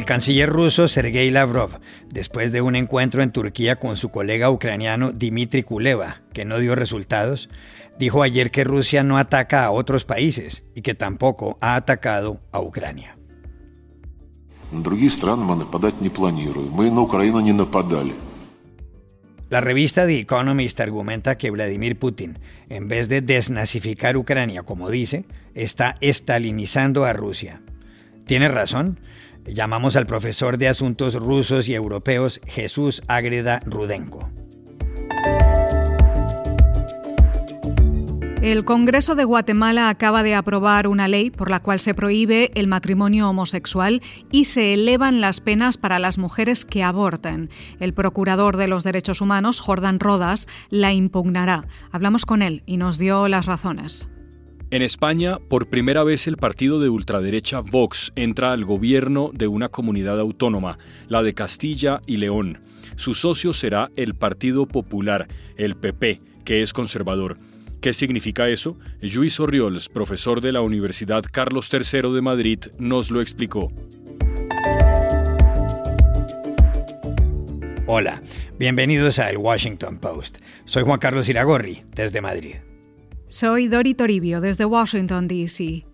El canciller ruso Sergei Lavrov, después de un encuentro en Turquía con su colega ucraniano Dmitry Kuleva, que no dio resultados, dijo ayer que Rusia no ataca a otros países y que tampoco ha atacado a Ucrania. La revista The Economist argumenta que Vladimir Putin, en vez de desnazificar Ucrania como dice, está estalinizando a Rusia. ¿Tiene razón? Llamamos al profesor de Asuntos Rusos y Europeos Jesús Ágreda Rudenko. El Congreso de Guatemala acaba de aprobar una ley por la cual se prohíbe el matrimonio homosexual y se elevan las penas para las mujeres que aborten. El procurador de los derechos humanos, Jordan Rodas, la impugnará. Hablamos con él y nos dio las razones. En España, por primera vez el partido de ultraderecha Vox entra al gobierno de una comunidad autónoma, la de Castilla y León. Su socio será el Partido Popular, el PP, que es conservador. ¿Qué significa eso? Luis Orriols, profesor de la Universidad Carlos III de Madrid, nos lo explicó. Hola, bienvenidos a Washington Post. Soy Juan Carlos Iragorri, desde Madrid. Soy Dori Toribio, desde Washington, D.C.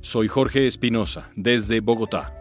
Soy Jorge Espinosa, desde Bogotá.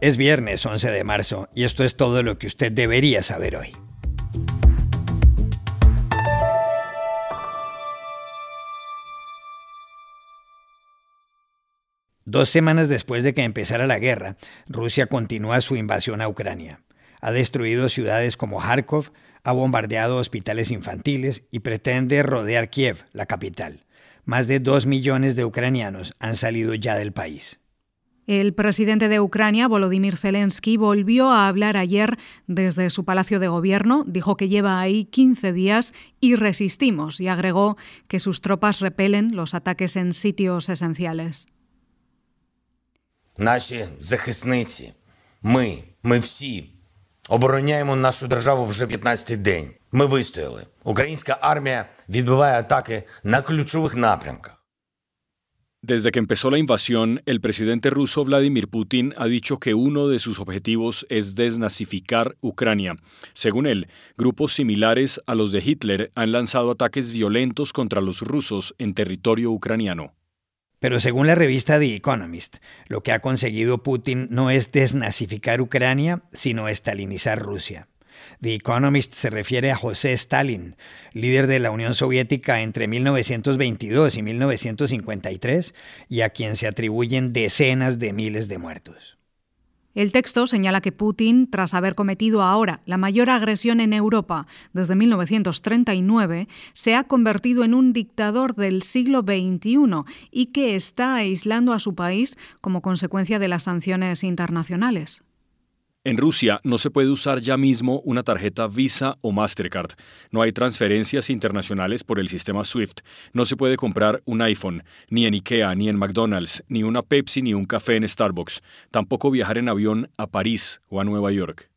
Es viernes 11 de marzo y esto es todo lo que usted debería saber hoy. Dos semanas después de que empezara la guerra, Rusia continúa su invasión a Ucrania. Ha destruido ciudades como Kharkov, ha bombardeado hospitales infantiles y pretende rodear Kiev, la capital. Más de dos millones de ucranianos han salido ya del país. El presidente de Ucrania, Volodymyr Zelensky, volvió a hablar ayer desde su palacio de gobierno, dijo que lleva ahí 15 días y resistimos y agregó que sus tropas repelen los ataques en sitios esenciales. Наші захисниці, ми, ми всі обороняємо нашу державу вже 15-й день. Ми вистояли. Українська армія відбиває атаки на ключових напрямках. Desde que empezó la invasión, el presidente ruso Vladimir Putin ha dicho que uno de sus objetivos es desnazificar Ucrania. Según él, grupos similares a los de Hitler han lanzado ataques violentos contra los rusos en territorio ucraniano. Pero según la revista The Economist, lo que ha conseguido Putin no es desnazificar Ucrania, sino estalinizar Rusia. The Economist se refiere a José Stalin, líder de la Unión Soviética entre 1922 y 1953, y a quien se atribuyen decenas de miles de muertos. El texto señala que Putin, tras haber cometido ahora la mayor agresión en Europa desde 1939, se ha convertido en un dictador del siglo XXI y que está aislando a su país como consecuencia de las sanciones internacionales. En Rusia no se puede usar ya mismo una tarjeta Visa o Mastercard. No hay transferencias internacionales por el sistema SWIFT. No se puede comprar un iPhone, ni en IKEA, ni en McDonald's, ni una Pepsi, ni un café en Starbucks. Tampoco viajar en avión a París o a Nueva York.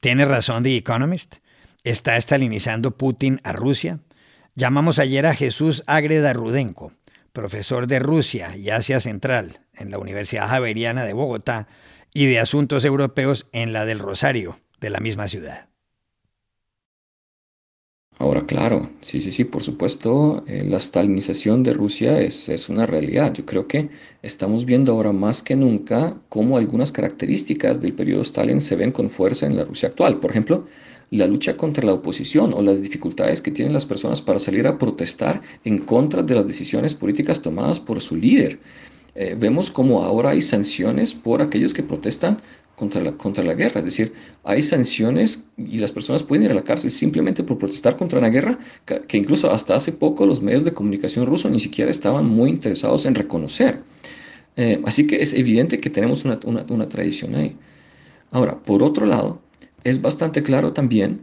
Tiene razón The Economist. ¿Está estalinizando Putin a Rusia? Llamamos ayer a Jesús Ágreda Rudenko, profesor de Rusia y Asia Central en la Universidad Javeriana de Bogotá, y de Asuntos Europeos en la del Rosario, de la misma ciudad. Ahora, claro, sí, sí, sí, por supuesto, eh, la stalinización de Rusia es, es, una realidad. Yo creo que estamos viendo ahora más que nunca cómo algunas características del periodo Stalin se ven con fuerza en la Rusia actual. Por ejemplo, la lucha contra la oposición o las dificultades que tienen las personas para salir a protestar en contra de las decisiones políticas tomadas por su líder. Eh, vemos como ahora hay sanciones por aquellos que protestan contra la, contra la guerra. Es decir, hay sanciones y las personas pueden ir a la cárcel simplemente por protestar contra una guerra que, incluso hasta hace poco los medios de comunicación rusos ni siquiera estaban muy interesados en reconocer. Eh, así que es evidente que tenemos una, una, una tradición ahí. Ahora, por otro lado, es bastante claro también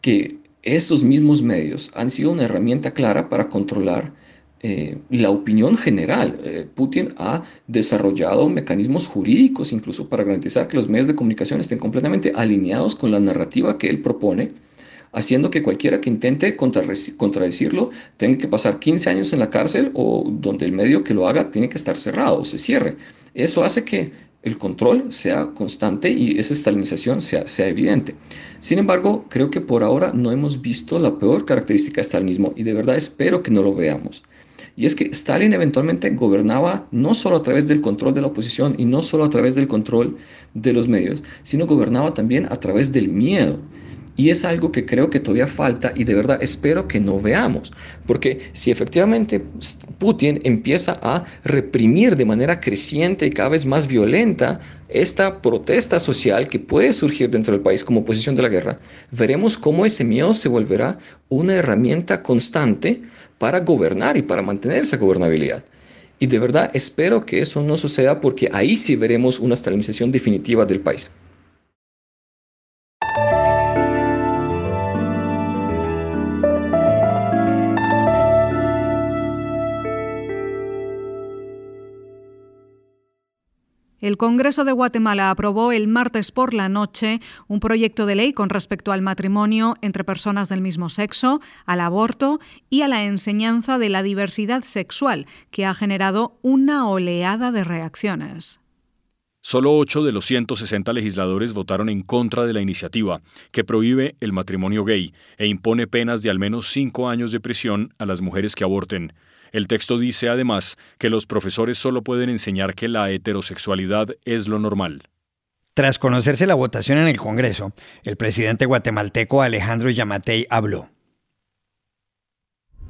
que estos mismos medios han sido una herramienta clara para controlar eh, la opinión general. Eh, Putin ha desarrollado mecanismos jurídicos incluso para garantizar que los medios de comunicación estén completamente alineados con la narrativa que él propone, haciendo que cualquiera que intente contradecirlo tenga que pasar 15 años en la cárcel o donde el medio que lo haga tiene que estar cerrado o se cierre. Eso hace que el control sea constante y esa estalinización sea, sea evidente. Sin embargo, creo que por ahora no hemos visto la peor característica del stalinismo y de verdad espero que no lo veamos. Y es que Stalin eventualmente gobernaba no solo a través del control de la oposición y no solo a través del control de los medios, sino gobernaba también a través del miedo. Y es algo que creo que todavía falta y de verdad espero que no veamos. Porque si efectivamente Putin empieza a reprimir de manera creciente y cada vez más violenta esta protesta social que puede surgir dentro del país como oposición de la guerra, veremos cómo ese miedo se volverá una herramienta constante para gobernar y para mantener esa gobernabilidad. Y de verdad espero que eso no suceda porque ahí sí veremos una estalinización definitiva del país. El Congreso de Guatemala aprobó el martes por la noche un proyecto de ley con respecto al matrimonio entre personas del mismo sexo, al aborto y a la enseñanza de la diversidad sexual, que ha generado una oleada de reacciones. Solo ocho de los 160 legisladores votaron en contra de la iniciativa, que prohíbe el matrimonio gay e impone penas de al menos cinco años de prisión a las mujeres que aborten. El texto dice además que los profesores solo pueden enseñar que la heterosexualidad es lo normal. Tras conocerse la votación en el Congreso, el presidente guatemalteco Alejandro Yamatei habló.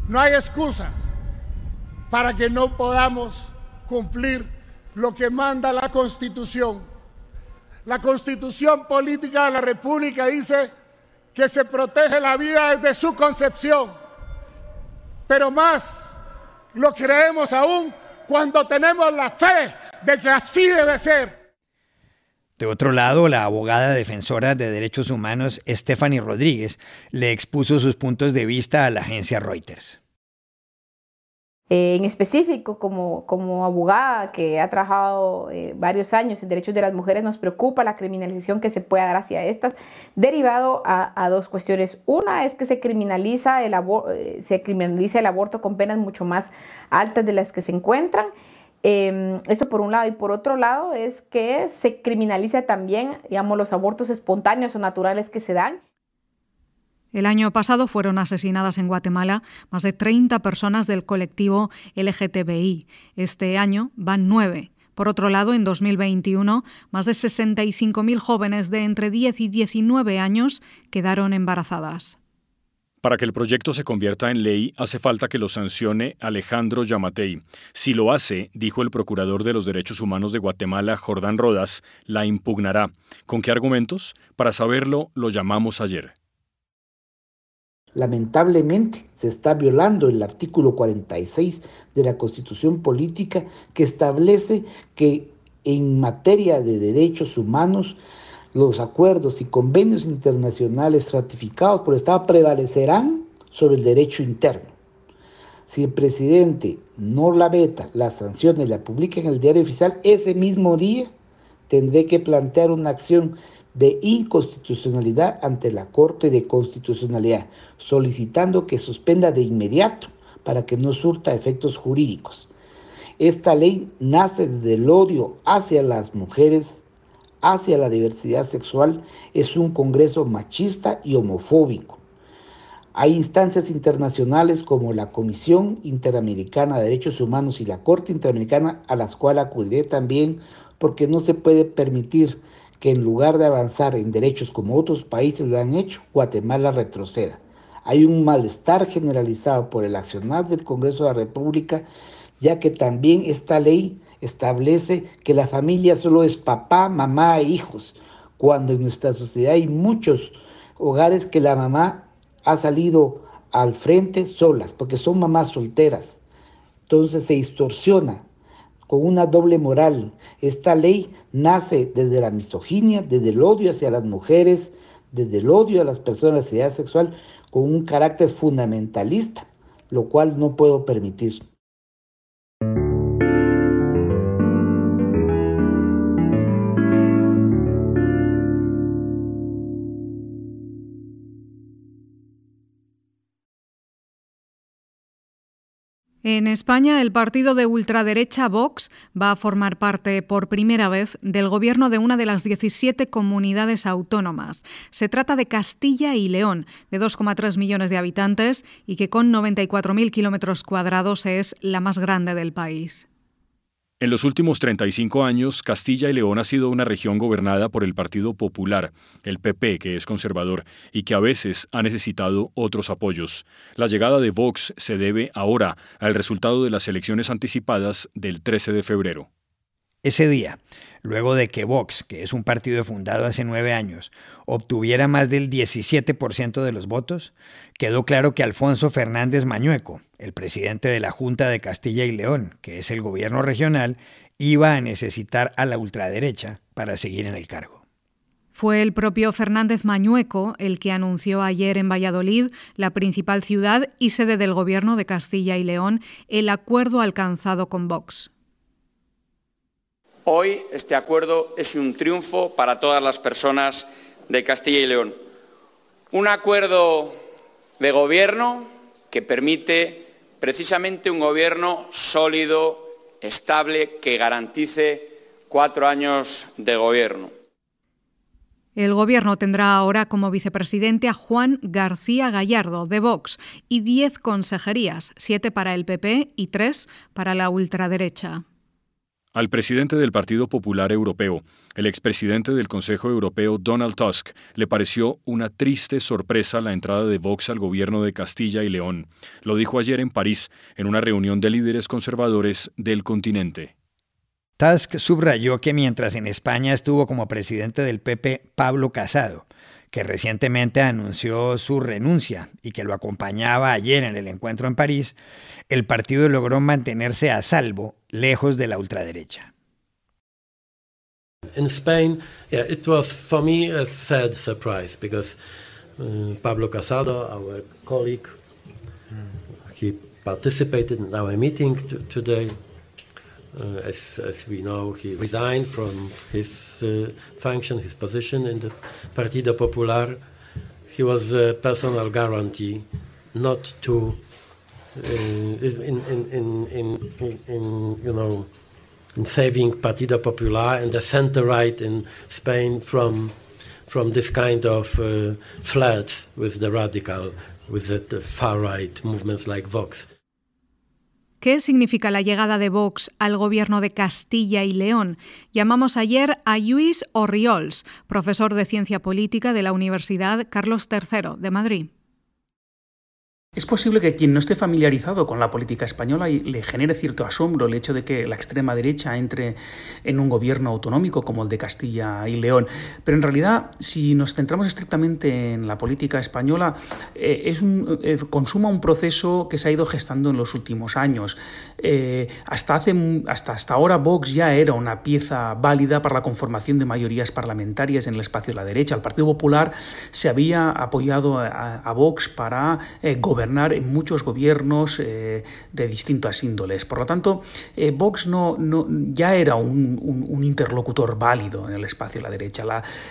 No hay excusas para que no podamos cumplir lo que manda la Constitución. La Constitución Política de la República dice que se protege la vida desde su concepción, pero más lo creemos aún cuando tenemos la fe de que así debe ser. De otro lado, la abogada defensora de derechos humanos Stephanie Rodríguez le expuso sus puntos de vista a la agencia Reuters. Eh, en específico, como, como abogada que ha trabajado eh, varios años en derechos de las mujeres, nos preocupa la criminalización que se pueda dar hacia estas, derivado a, dos cuestiones. Una es que se criminaliza, el eh, se criminaliza el aborto con penas mucho más altas de las que se encuentran. Em, eso por un lado. Y por otro lado es que se criminaliza también, digamos, los abortos espontáneos o naturales que se dan. El año pasado fueron asesinadas en Guatemala más de 30 personas del colectivo LGTBI. Este año van nueve. Por otro lado, en 2021, más de 65.000 jóvenes de entre 10 y 19 años quedaron embarazadas. Para que el proyecto se convierta en ley, hace falta que lo sancione Alejandro Yamatei. Si lo hace, dijo el procurador de los derechos humanos de Guatemala, Jordán Rodas, la impugnará. ¿Con qué argumentos? Para saberlo, lo llamamos ayer lamentablemente se está violando el artículo 46 de la Constitución Política que establece que en materia de derechos humanos los acuerdos y convenios internacionales ratificados por el Estado prevalecerán sobre el derecho interno. Si el presidente no la veta, la sanciona y la publica en el diario oficial, ese mismo día tendré que plantear una acción de inconstitucionalidad ante la Corte de Constitucionalidad, solicitando que suspenda de inmediato para que no surta efectos jurídicos. Esta ley nace del odio hacia las mujeres, hacia la diversidad sexual, es un Congreso machista y homofóbico. Hay instancias internacionales como la Comisión Interamericana de Derechos Humanos y la Corte Interamericana a las cuales acudiré también porque no se puede permitir que en lugar de avanzar en derechos como otros países lo han hecho, Guatemala retroceda. Hay un malestar generalizado por el accionar del Congreso de la República, ya que también esta ley establece que la familia solo es papá, mamá e hijos, cuando en nuestra sociedad hay muchos hogares que la mamá ha salido al frente solas, porque son mamás solteras. Entonces se distorsiona con una doble moral. Esta ley nace desde la misoginia, desde el odio hacia las mujeres, desde el odio a las personas de identidad sexual, con un carácter fundamentalista, lo cual no puedo permitir. En España, el partido de ultraderecha Vox va a formar parte por primera vez del gobierno de una de las 17 comunidades autónomas. Se trata de Castilla y León, de 2,3 millones de habitantes y que con 94.000 kilómetros cuadrados es la más grande del país. En los últimos 35 años, Castilla y León ha sido una región gobernada por el Partido Popular, el PP, que es conservador y que a veces ha necesitado otros apoyos. La llegada de Vox se debe ahora al resultado de las elecciones anticipadas del 13 de febrero. Ese día, luego de que Vox, que es un partido fundado hace nueve años, obtuviera más del 17% de los votos, quedó claro que Alfonso Fernández Mañueco, el presidente de la Junta de Castilla y León, que es el gobierno regional, iba a necesitar a la ultraderecha para seguir en el cargo. Fue el propio Fernández Mañueco el que anunció ayer en Valladolid, la principal ciudad y sede del gobierno de Castilla y León, el acuerdo alcanzado con Vox. Hoy este acuerdo es un triunfo para todas las personas de Castilla y León. Un acuerdo de gobierno que permite precisamente un gobierno sólido, estable, que garantice cuatro años de gobierno. El Gobierno tendrá ahora como vicepresidente a Juan García Gallardo, de Vox, y diez consejerías, siete para el PP y tres para la ultraderecha. Al presidente del Partido Popular Europeo, el expresidente del Consejo Europeo Donald Tusk, le pareció una triste sorpresa la entrada de Vox al gobierno de Castilla y León. Lo dijo ayer en París, en una reunión de líderes conservadores del continente. Tusk subrayó que mientras en España estuvo como presidente del PP Pablo Casado, que recientemente anunció su renuncia y que lo acompañaba ayer en el encuentro en París, el partido logró mantenerse a salvo, lejos de la ultraderecha. In Spain, yeah, it was for me a sad surprise because uh, Pablo Casado, our colleague, he participated in our meeting today. Uh, as, as, we know, he resigned from his uh, function, his position in the Partido Popular. He was a personal guarantee not to in, in, in, in, in, you know, in saving Partido Popular and the center right in Spain from from this kind of uh, flirts with the radical, with the far right movements like Vox. ¿Qué significa la llegada de Vox al gobierno de Castilla y León? Llamamos ayer a Luis Orriols, profesor de Ciencia Política de la Universidad Carlos III de Madrid. Es posible que quien no esté familiarizado con la política española le genere cierto asombro el hecho de que la extrema derecha entre en un gobierno autonómico como el de Castilla y León. Pero en realidad, si nos centramos estrictamente en la política española, eh, es un, eh, consuma un proceso que se ha ido gestando en los últimos años. Eh, hasta, hace, hasta, hasta ahora Vox ya era una pieza válida para la conformación de mayorías parlamentarias en el espacio de la derecha. El Partido Popular se había apoyado a, a Vox para gobernar en muchos gobiernos eh, de distintas índoles. Por lo tanto, eh, Vox no, ya era un, interlocutor válido en el espacio de la derecha.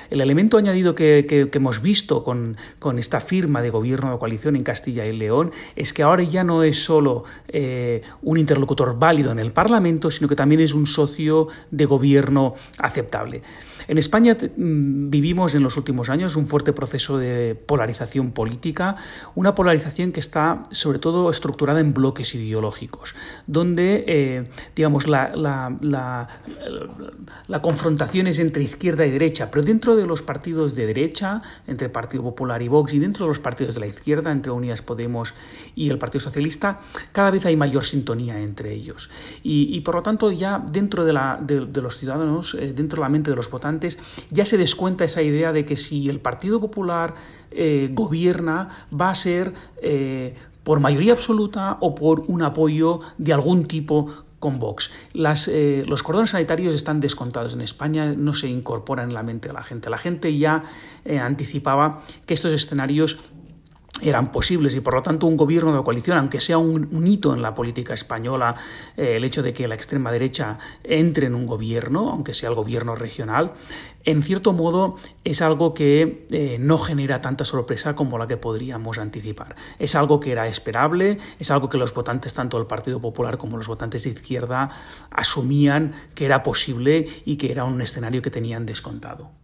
el elemento añadido que, hemos visto con, con, esta firma de gobierno de coalición en Castilla y León es que ahora ya no es solo eh, un interlocutor válido en el Parlamento, sino que también es un socio de gobierno aceptable. En España mm, vivimos en los últimos años un fuerte proceso de polarización política, una polarización que está sobre todo estructurada en bloques ideológicos, donde eh, digamos la, la, confrontación es entre izquierda y derecha, pero dentro de los partidos de derecha, entre Partido Popular y Vox, y dentro de los partidos de la izquierda, entre Unidas Podemos y el Partido Socialista, cada vez hay mayor sintonía entre ellos. Y, por lo tanto, ya dentro de, los ciudadanos, eh, dentro de la mente de los votantes, ya se descuenta esa idea de que si el Partido Popular eh, gobierna va a ser por mayoría absoluta o por un apoyo de algún tipo con Vox. Eh, los cordones sanitarios están descontados en España, no se incorporan en la mente de la gente. La gente ya anticipaba que estos escenarios eran posibles y por lo tanto un gobierno de coalición, aunque sea un, hito en la política española, eh, el hecho de que la extrema derecha entre en un gobierno, aunque sea el gobierno regional, en cierto modo es algo que eh, no genera tanta sorpresa como la que podríamos anticipar. Es algo que era esperable, es algo que los votantes, tanto del Partido Popular como los votantes de izquierda, asumían que era posible y que era un escenario que tenían descontado.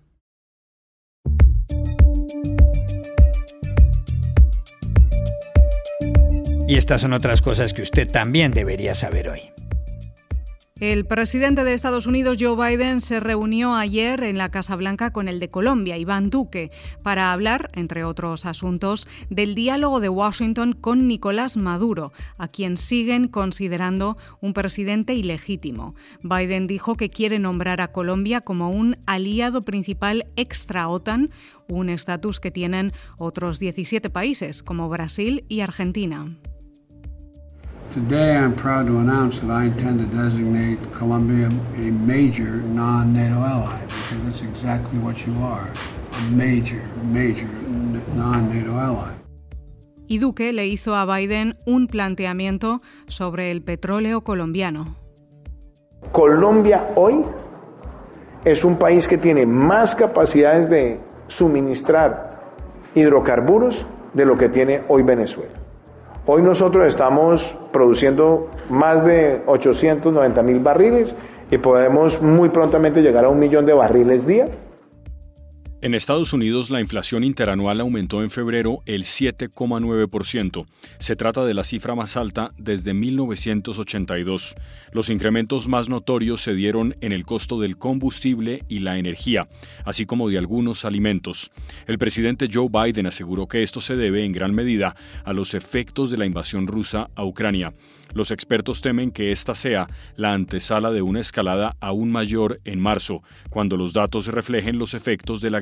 Y estas son otras cosas que usted también debería saber hoy. El presidente de Estados Unidos, Joe Biden, se reunió ayer en la Casa Blanca con el de Colombia, Iván Duque, para hablar, entre otros asuntos, del diálogo de Washington con Nicolás Maduro, a quien siguen considerando un presidente ilegítimo. Biden dijo que quiere nombrar a Colombia como un aliado principal extra OTAN, un estatus que tienen otros 17 países, como Brasil y Argentina. Today, I'm proud to announce that I intend to designate Colombia a major non-NATO ally, because that's exactly what you are, a major, major non-NATO ally. Y Duque le hizo a Biden un planteamiento sobre el petróleo colombiano. Colombia hoy es un país que tiene más capacidades de suministrar hidrocarburos de lo que tiene hoy Venezuela. Hoy nosotros estamos produciendo más de 890 mil barriles y podemos muy prontamente llegar a un millón de barriles día. En Estados Unidos la inflación interanual aumentó en febrero el 7,9%. Se trata de la cifra más alta desde 1982. Los incrementos más notorios se dieron en el costo del combustible y la energía, así como de algunos alimentos. El presidente Joe Biden aseguró que esto se debe en gran medida a los efectos de la invasión rusa a Ucrania. Los expertos temen que esta sea la antesala de una escalada aún mayor en marzo, cuando los datos reflejen los efectos de la